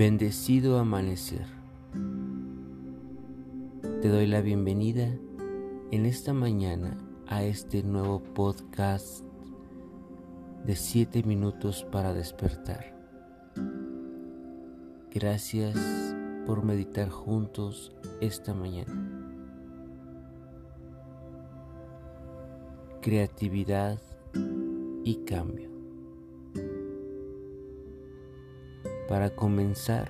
Bendecido amanecer. Te doy la bienvenida en esta mañana a este nuevo podcast de 7 minutos para despertar. Gracias por meditar juntos esta mañana. Creatividad y cambio. Para comenzar,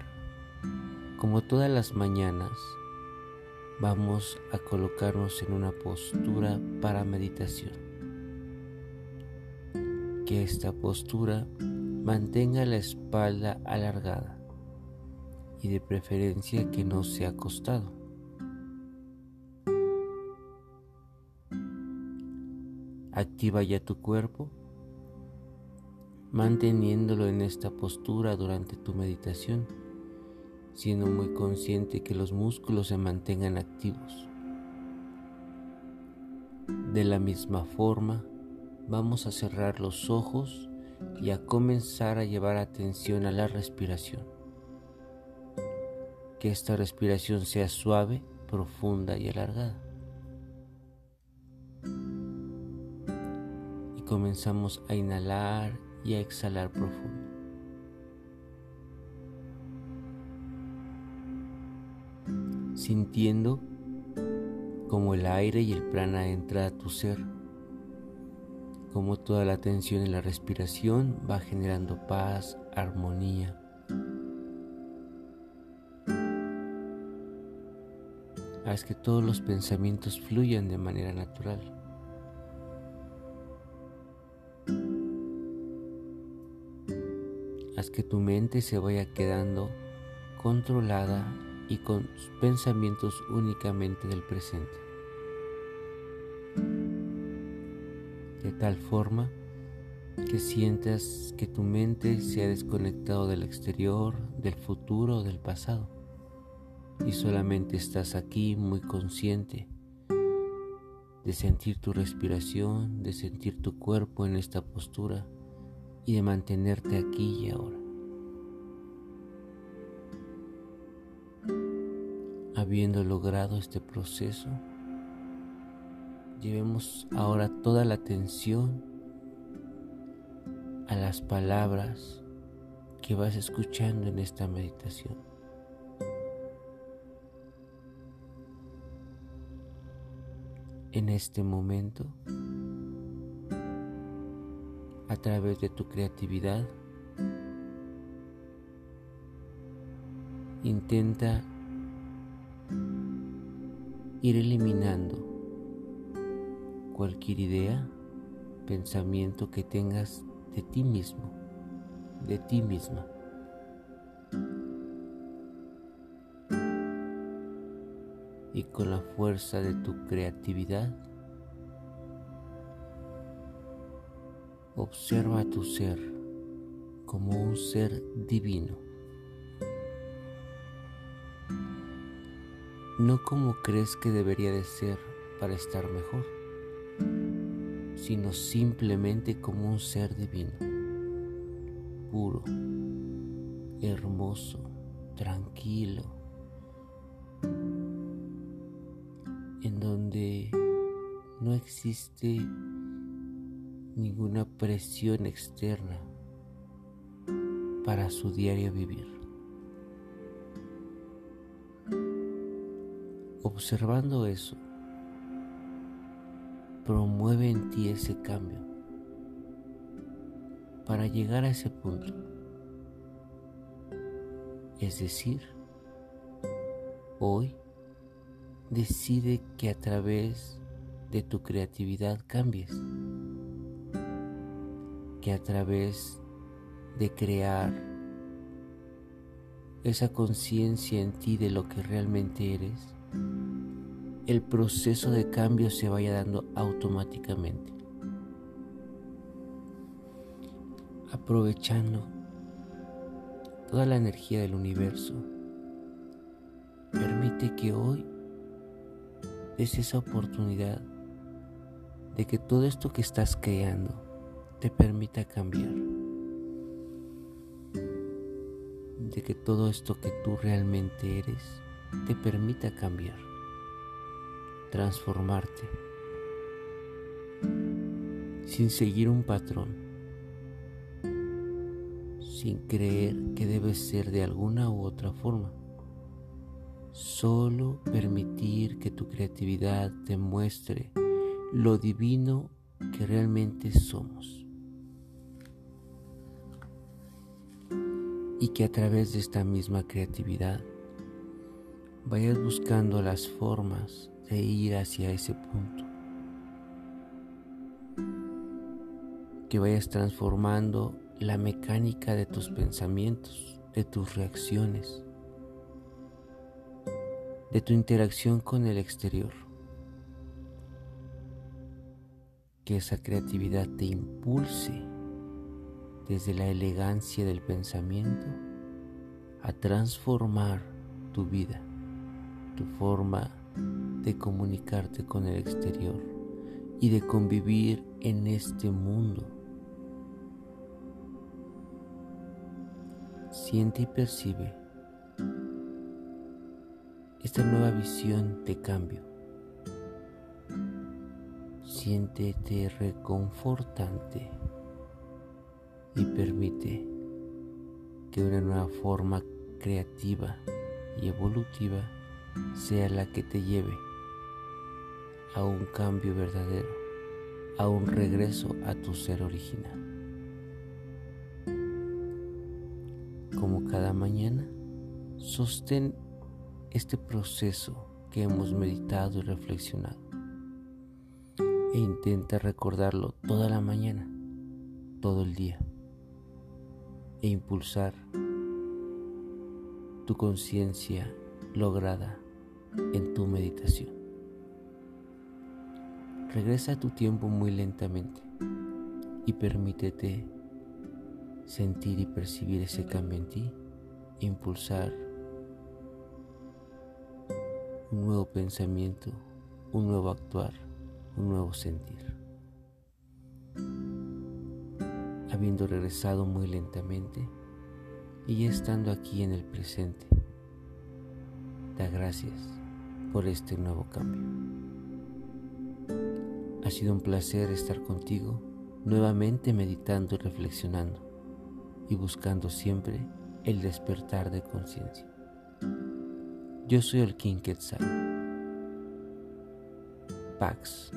como todas las mañanas, vamos a colocarnos en una postura para meditación. Que esta postura mantenga la espalda alargada y de preferencia que no sea acostado. Activa ya tu cuerpo manteniéndolo en esta postura durante tu meditación, siendo muy consciente que los músculos se mantengan activos. De la misma forma, vamos a cerrar los ojos y a comenzar a llevar atención a la respiración. Que esta respiración sea suave, profunda y alargada. Y comenzamos a inhalar y a exhalar profundo. Sintiendo como el aire y el prana entra a tu ser, como toda la tensión en la respiración va generando paz, armonía. Haz que todos los pensamientos fluyan de manera natural. Haz que tu mente se vaya quedando controlada y con pensamientos únicamente del presente. De tal forma que sientas que tu mente se ha desconectado del exterior, del futuro del pasado y solamente estás aquí muy consciente de sentir tu respiración, de sentir tu cuerpo en esta postura y de mantenerte aquí y ahora. Habiendo logrado este proceso, llevemos ahora toda la atención a las palabras que vas escuchando en esta meditación. En este momento, a través de tu creatividad. Intenta ir eliminando cualquier idea, pensamiento que tengas de ti mismo, de ti misma. Y con la fuerza de tu creatividad, Observa a tu ser como un ser divino, no como crees que debería de ser para estar mejor, sino simplemente como un ser divino, puro, hermoso, tranquilo, en donde no existe ninguna presión externa para su diario vivir. Observando eso, promueve en ti ese cambio para llegar a ese punto. Es decir, hoy decide que a través de tu creatividad cambies que a través de crear esa conciencia en ti de lo que realmente eres, el proceso de cambio se vaya dando automáticamente. Aprovechando toda la energía del universo, permite que hoy des esa oportunidad de que todo esto que estás creando te permita cambiar. de que todo esto que tú realmente eres te permita cambiar, transformarte, sin seguir un patrón, sin creer que debes ser de alguna u otra forma. Solo permitir que tu creatividad te muestre lo divino que realmente somos. Y que a través de esta misma creatividad vayas buscando las formas de ir hacia ese punto. Que vayas transformando la mecánica de tus pensamientos, de tus reacciones, de tu interacción con el exterior. Que esa creatividad te impulse desde la elegancia del pensamiento a transformar tu vida tu forma de comunicarte con el exterior y de convivir en este mundo. Siente y percibe esta nueva visión de cambio. Siéntete reconfortante y permite que una nueva forma creativa y evolutiva sea la que te lleve a un cambio verdadero, a un regreso a tu ser original. Como cada mañana, sostén este proceso que hemos meditado y reflexionado e intenta recordarlo toda la mañana, todo el día e impulsar tu conciencia lograda en tu meditación. Regresa a tu tiempo muy lentamente y permítete sentir y percibir ese cambio en ti, impulsar un nuevo pensamiento, un nuevo actuar, un nuevo sentir. Habiendo regresado muy lentamente y estando aquí en el presente, da gracias por este nuevo cambio. Ha sido un placer estar contigo, nuevamente meditando y reflexionando y buscando siempre el despertar de conciencia. Yo soy el King Quetzal. Pax.